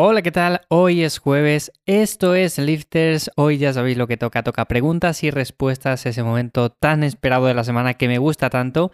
Hola, ¿qué tal? Hoy es jueves, esto es Lifters, hoy ya sabéis lo que toca, toca preguntas y respuestas, ese momento tan esperado de la semana que me gusta tanto.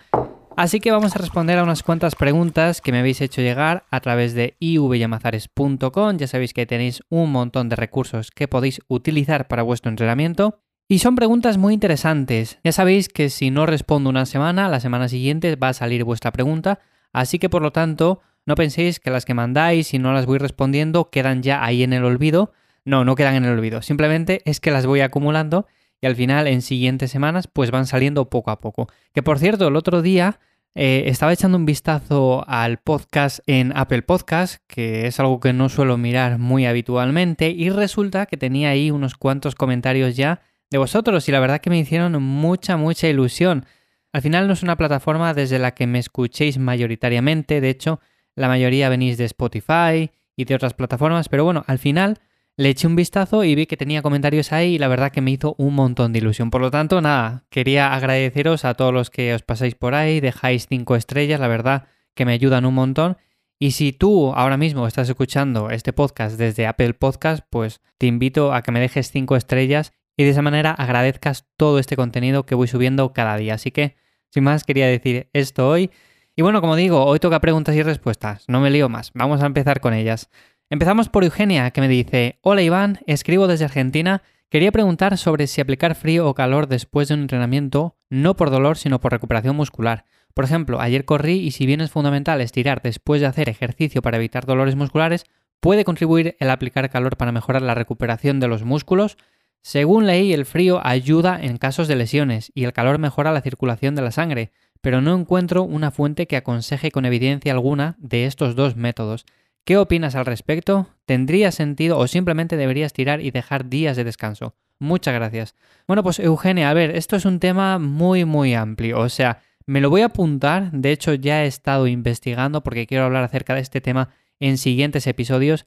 Así que vamos a responder a unas cuantas preguntas que me habéis hecho llegar a través de ivyamazares.com, ya sabéis que tenéis un montón de recursos que podéis utilizar para vuestro entrenamiento. Y son preguntas muy interesantes. Ya sabéis que si no respondo una semana, la semana siguiente va a salir vuestra pregunta, así que por lo tanto no penséis que las que mandáis y no las voy respondiendo quedan ya ahí en el olvido. No, no quedan en el olvido. Simplemente es que las voy acumulando y al final en siguientes semanas pues van saliendo poco a poco. Que por cierto, el otro día eh, estaba echando un vistazo al podcast en Apple Podcast, que es algo que no suelo mirar muy habitualmente, y resulta que tenía ahí unos cuantos comentarios ya de vosotros y la verdad que me hicieron mucha, mucha ilusión. Al final no es una plataforma desde la que me escuchéis mayoritariamente, de hecho la mayoría venís de Spotify y de otras plataformas, pero bueno, al final le eché un vistazo y vi que tenía comentarios ahí y la verdad que me hizo un montón de ilusión. Por lo tanto, nada, quería agradeceros a todos los que os pasáis por ahí, dejáis cinco estrellas, la verdad que me ayudan un montón. Y si tú ahora mismo estás escuchando este podcast desde Apple Podcast, pues te invito a que me dejes cinco estrellas y de esa manera agradezcas todo este contenido que voy subiendo cada día. Así que, sin más, quería decir esto hoy. Y bueno, como digo, hoy toca preguntas y respuestas, no me lío más, vamos a empezar con ellas. Empezamos por Eugenia, que me dice, Hola Iván, escribo desde Argentina, quería preguntar sobre si aplicar frío o calor después de un entrenamiento, no por dolor, sino por recuperación muscular. Por ejemplo, ayer corrí y si bien es fundamental estirar después de hacer ejercicio para evitar dolores musculares, ¿puede contribuir el aplicar calor para mejorar la recuperación de los músculos? Según leí, el frío ayuda en casos de lesiones y el calor mejora la circulación de la sangre pero no encuentro una fuente que aconseje con evidencia alguna de estos dos métodos. ¿Qué opinas al respecto? ¿Tendría sentido o simplemente deberías tirar y dejar días de descanso? Muchas gracias. Bueno, pues Eugenia, a ver, esto es un tema muy, muy amplio. O sea, me lo voy a apuntar. De hecho, ya he estado investigando porque quiero hablar acerca de este tema en siguientes episodios.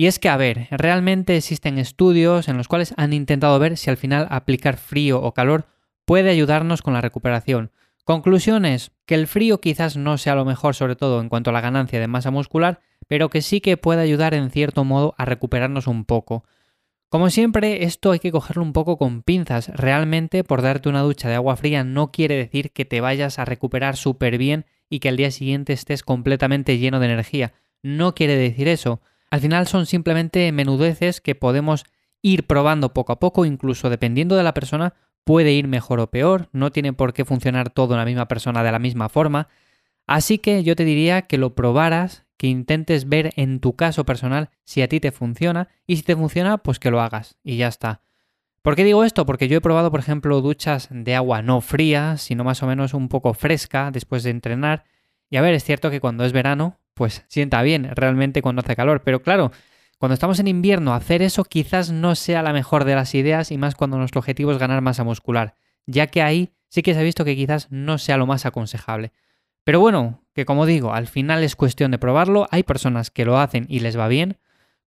Y es que, a ver, realmente existen estudios en los cuales han intentado ver si al final aplicar frío o calor puede ayudarnos con la recuperación. Conclusiones, que el frío quizás no sea lo mejor sobre todo en cuanto a la ganancia de masa muscular, pero que sí que puede ayudar en cierto modo a recuperarnos un poco. Como siempre, esto hay que cogerlo un poco con pinzas. Realmente por darte una ducha de agua fría no quiere decir que te vayas a recuperar súper bien y que al día siguiente estés completamente lleno de energía. No quiere decir eso. Al final son simplemente menudeces que podemos ir probando poco a poco, incluso dependiendo de la persona, puede ir mejor o peor, no tiene por qué funcionar todo en la misma persona de la misma forma. Así que yo te diría que lo probaras, que intentes ver en tu caso personal si a ti te funciona y si te funciona, pues que lo hagas y ya está. ¿Por qué digo esto? Porque yo he probado, por ejemplo, duchas de agua no fría, sino más o menos un poco fresca después de entrenar. Y a ver, es cierto que cuando es verano, pues sienta bien realmente cuando hace calor, pero claro, cuando estamos en invierno, hacer eso quizás no sea la mejor de las ideas y más cuando nuestro objetivo es ganar masa muscular, ya que ahí sí que se ha visto que quizás no sea lo más aconsejable. Pero bueno, que como digo, al final es cuestión de probarlo, hay personas que lo hacen y les va bien,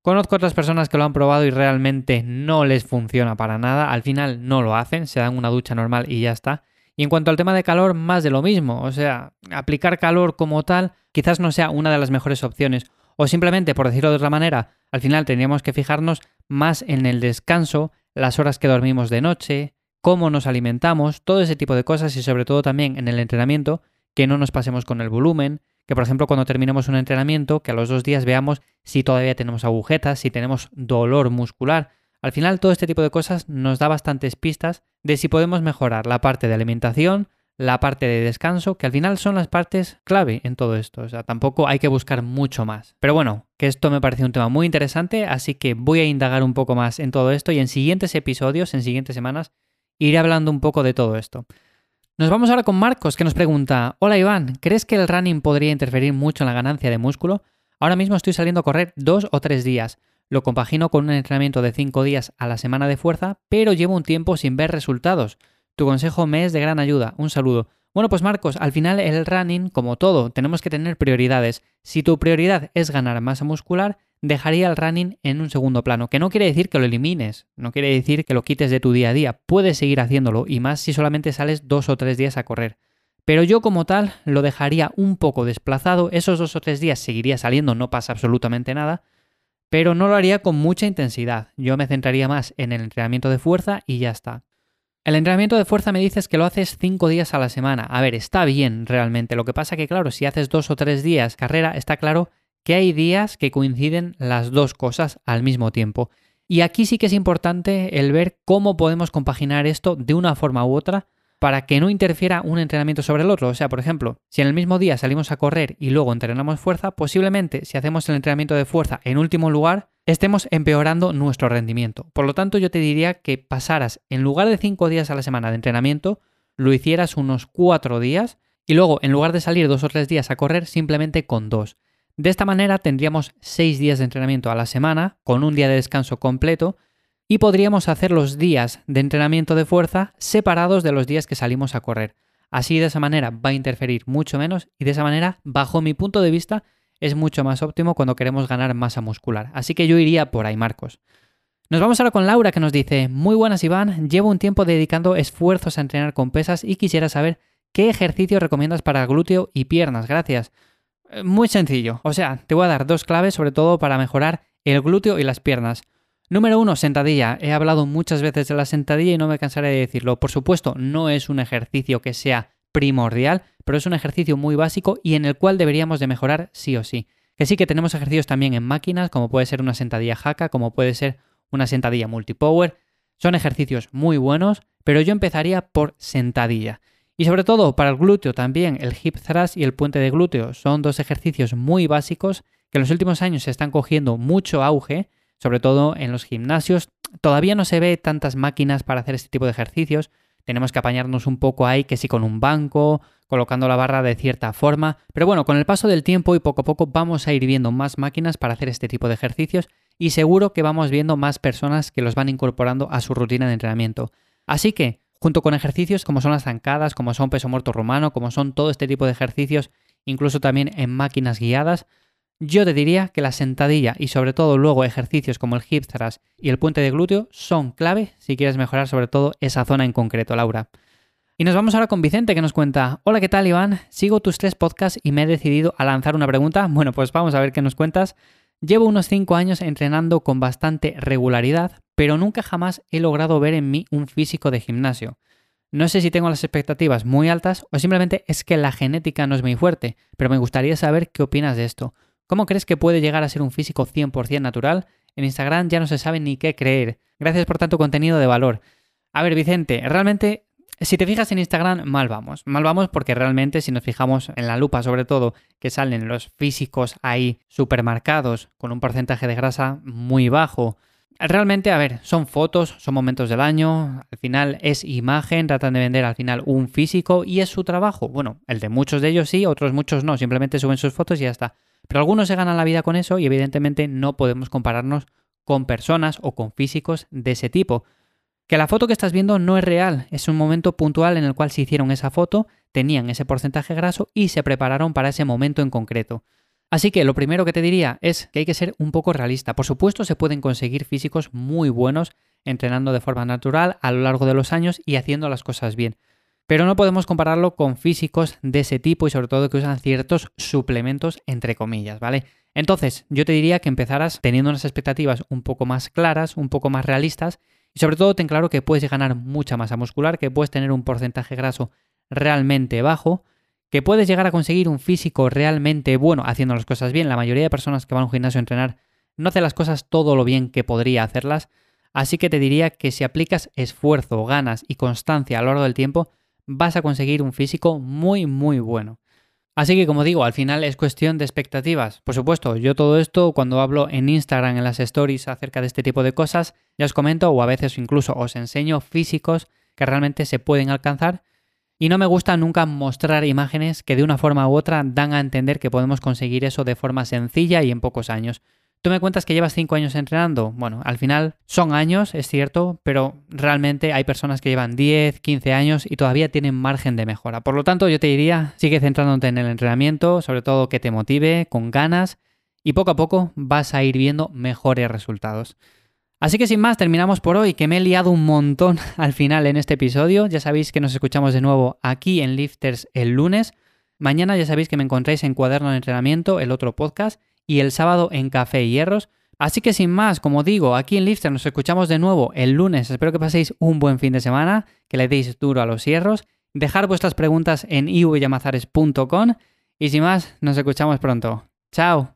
conozco otras personas que lo han probado y realmente no les funciona para nada, al final no lo hacen, se dan una ducha normal y ya está. Y en cuanto al tema de calor, más de lo mismo, o sea, aplicar calor como tal quizás no sea una de las mejores opciones o simplemente, por decirlo de otra manera, al final tendríamos que fijarnos más en el descanso, las horas que dormimos de noche, cómo nos alimentamos, todo ese tipo de cosas y sobre todo también en el entrenamiento, que no nos pasemos con el volumen, que por ejemplo cuando terminemos un entrenamiento, que a los dos días veamos si todavía tenemos agujetas, si tenemos dolor muscular. Al final todo este tipo de cosas nos da bastantes pistas de si podemos mejorar la parte de alimentación, la parte de descanso, que al final son las partes clave en todo esto. O sea, tampoco hay que buscar mucho más. Pero bueno, que esto me parece un tema muy interesante, así que voy a indagar un poco más en todo esto y en siguientes episodios, en siguientes semanas, iré hablando un poco de todo esto. Nos vamos ahora con Marcos, que nos pregunta, hola Iván, ¿crees que el running podría interferir mucho en la ganancia de músculo? Ahora mismo estoy saliendo a correr dos o tres días. Lo compagino con un entrenamiento de cinco días a la semana de fuerza, pero llevo un tiempo sin ver resultados. Tu consejo me es de gran ayuda. Un saludo. Bueno, pues Marcos, al final el running, como todo, tenemos que tener prioridades. Si tu prioridad es ganar masa muscular, dejaría el running en un segundo plano, que no quiere decir que lo elimines, no quiere decir que lo quites de tu día a día, puedes seguir haciéndolo, y más si solamente sales dos o tres días a correr. Pero yo como tal lo dejaría un poco desplazado, esos dos o tres días seguiría saliendo, no pasa absolutamente nada, pero no lo haría con mucha intensidad. Yo me centraría más en el entrenamiento de fuerza y ya está. El entrenamiento de fuerza me dices que lo haces 5 días a la semana. A ver, está bien realmente. Lo que pasa que, claro, si haces 2 o 3 días carrera, está claro que hay días que coinciden las dos cosas al mismo tiempo. Y aquí sí que es importante el ver cómo podemos compaginar esto de una forma u otra para que no interfiera un entrenamiento sobre el otro. O sea, por ejemplo, si en el mismo día salimos a correr y luego entrenamos fuerza, posiblemente si hacemos el entrenamiento de fuerza en último lugar, estemos empeorando nuestro rendimiento. Por lo tanto, yo te diría que pasaras, en lugar de 5 días a la semana de entrenamiento, lo hicieras unos 4 días y luego, en lugar de salir dos o tres días a correr, simplemente con dos. De esta manera tendríamos 6 días de entrenamiento a la semana, con un día de descanso completo, y podríamos hacer los días de entrenamiento de fuerza separados de los días que salimos a correr. Así de esa manera va a interferir mucho menos y de esa manera, bajo mi punto de vista, es mucho más óptimo cuando queremos ganar masa muscular. Así que yo iría por ahí, Marcos. Nos vamos ahora con Laura que nos dice, muy buenas Iván, llevo un tiempo dedicando esfuerzos a entrenar con pesas y quisiera saber qué ejercicio recomiendas para glúteo y piernas. Gracias. Eh, muy sencillo, o sea, te voy a dar dos claves sobre todo para mejorar el glúteo y las piernas. Número uno, sentadilla. He hablado muchas veces de la sentadilla y no me cansaré de decirlo. Por supuesto, no es un ejercicio que sea primordial, pero es un ejercicio muy básico y en el cual deberíamos de mejorar sí o sí. Que sí que tenemos ejercicios también en máquinas, como puede ser una sentadilla jaca, como puede ser una sentadilla multipower. Son ejercicios muy buenos, pero yo empezaría por sentadilla. Y sobre todo para el glúteo también, el hip thrust y el puente de glúteo son dos ejercicios muy básicos que en los últimos años se están cogiendo mucho auge, sobre todo en los gimnasios. Todavía no se ve tantas máquinas para hacer este tipo de ejercicios. Tenemos que apañarnos un poco ahí, que sí con un banco, colocando la barra de cierta forma. Pero bueno, con el paso del tiempo y poco a poco vamos a ir viendo más máquinas para hacer este tipo de ejercicios y seguro que vamos viendo más personas que los van incorporando a su rutina de entrenamiento. Así que junto con ejercicios como son las zancadas, como son peso muerto romano, como son todo este tipo de ejercicios, incluso también en máquinas guiadas, yo te diría que la sentadilla y sobre todo luego ejercicios como el hip y el puente de glúteo son clave si quieres mejorar sobre todo esa zona en concreto, Laura. Y nos vamos ahora con Vicente que nos cuenta, hola, ¿qué tal Iván? Sigo tus tres podcasts y me he decidido a lanzar una pregunta. Bueno, pues vamos a ver qué nos cuentas. Llevo unos 5 años entrenando con bastante regularidad, pero nunca jamás he logrado ver en mí un físico de gimnasio. No sé si tengo las expectativas muy altas o simplemente es que la genética no es muy fuerte, pero me gustaría saber qué opinas de esto. ¿Cómo crees que puede llegar a ser un físico 100% natural? En Instagram ya no se sabe ni qué creer. Gracias por tanto contenido de valor. A ver, Vicente, realmente, si te fijas en Instagram, mal vamos. Mal vamos porque realmente si nos fijamos en la lupa, sobre todo, que salen los físicos ahí supermarcados, con un porcentaje de grasa muy bajo, Realmente, a ver, son fotos, son momentos del año, al final es imagen, tratan de vender al final un físico y es su trabajo. Bueno, el de muchos de ellos sí, otros muchos no, simplemente suben sus fotos y ya está. Pero algunos se ganan la vida con eso y evidentemente no podemos compararnos con personas o con físicos de ese tipo. Que la foto que estás viendo no es real, es un momento puntual en el cual se hicieron esa foto, tenían ese porcentaje graso y se prepararon para ese momento en concreto. Así que lo primero que te diría es que hay que ser un poco realista. Por supuesto se pueden conseguir físicos muy buenos entrenando de forma natural a lo largo de los años y haciendo las cosas bien. Pero no podemos compararlo con físicos de ese tipo y sobre todo que usan ciertos suplementos entre comillas, ¿vale? Entonces, yo te diría que empezaras teniendo unas expectativas un poco más claras, un poco más realistas y sobre todo ten claro que puedes ganar mucha masa muscular, que puedes tener un porcentaje graso realmente bajo, que puedes llegar a conseguir un físico realmente bueno haciendo las cosas bien. La mayoría de personas que van a un gimnasio a entrenar no hace las cosas todo lo bien que podría hacerlas. Así que te diría que si aplicas esfuerzo, ganas y constancia a lo largo del tiempo, vas a conseguir un físico muy, muy bueno. Así que como digo, al final es cuestión de expectativas. Por supuesto, yo todo esto cuando hablo en Instagram, en las stories acerca de este tipo de cosas, ya os comento o a veces incluso os enseño físicos que realmente se pueden alcanzar y no me gusta nunca mostrar imágenes que de una forma u otra dan a entender que podemos conseguir eso de forma sencilla y en pocos años. Tú me cuentas que llevas 5 años entrenando. Bueno, al final son años, es cierto, pero realmente hay personas que llevan 10, 15 años y todavía tienen margen de mejora. Por lo tanto, yo te diría, sigue centrándote en el entrenamiento, sobre todo que te motive, con ganas, y poco a poco vas a ir viendo mejores resultados. Así que sin más, terminamos por hoy, que me he liado un montón al final en este episodio. Ya sabéis que nos escuchamos de nuevo aquí en Lifters el lunes. Mañana ya sabéis que me encontráis en Cuaderno de Entrenamiento, el otro podcast, y el sábado en Café y Hierros. Así que sin más, como digo, aquí en Lifter nos escuchamos de nuevo el lunes. Espero que paséis un buen fin de semana, que le deis duro a los hierros. Dejar vuestras preguntas en ivyamazares.com y sin más, nos escuchamos pronto. ¡Chao!